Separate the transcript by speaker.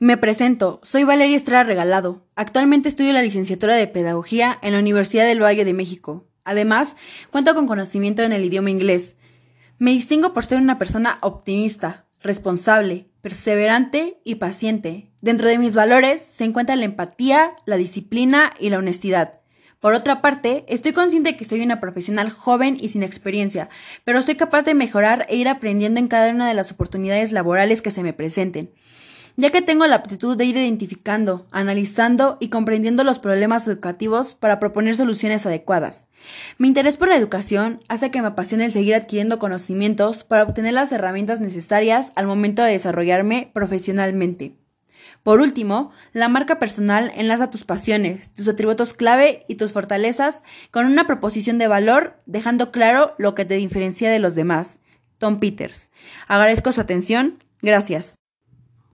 Speaker 1: Me presento, soy Valeria Estrada Regalado. Actualmente estudio la licenciatura de Pedagogía en la Universidad del Valle de México. Además, cuento con conocimiento en el idioma inglés. Me distingo por ser una persona optimista, responsable, perseverante y paciente. Dentro de mis valores se encuentra la empatía, la disciplina y la honestidad. Por otra parte, estoy consciente de que soy una profesional joven y sin experiencia, pero soy capaz de mejorar e ir aprendiendo en cada una de las oportunidades laborales que se me presenten, ya que tengo la aptitud de ir identificando, analizando y comprendiendo los problemas educativos para proponer soluciones adecuadas. Mi interés por la educación hace que me apasione el seguir adquiriendo conocimientos para obtener las herramientas necesarias al momento de desarrollarme profesionalmente. Por último, la marca personal enlaza tus pasiones, tus atributos clave y tus fortalezas con una proposición de valor, dejando claro lo que te diferencia de los demás. Tom Peters. Agradezco su atención. Gracias.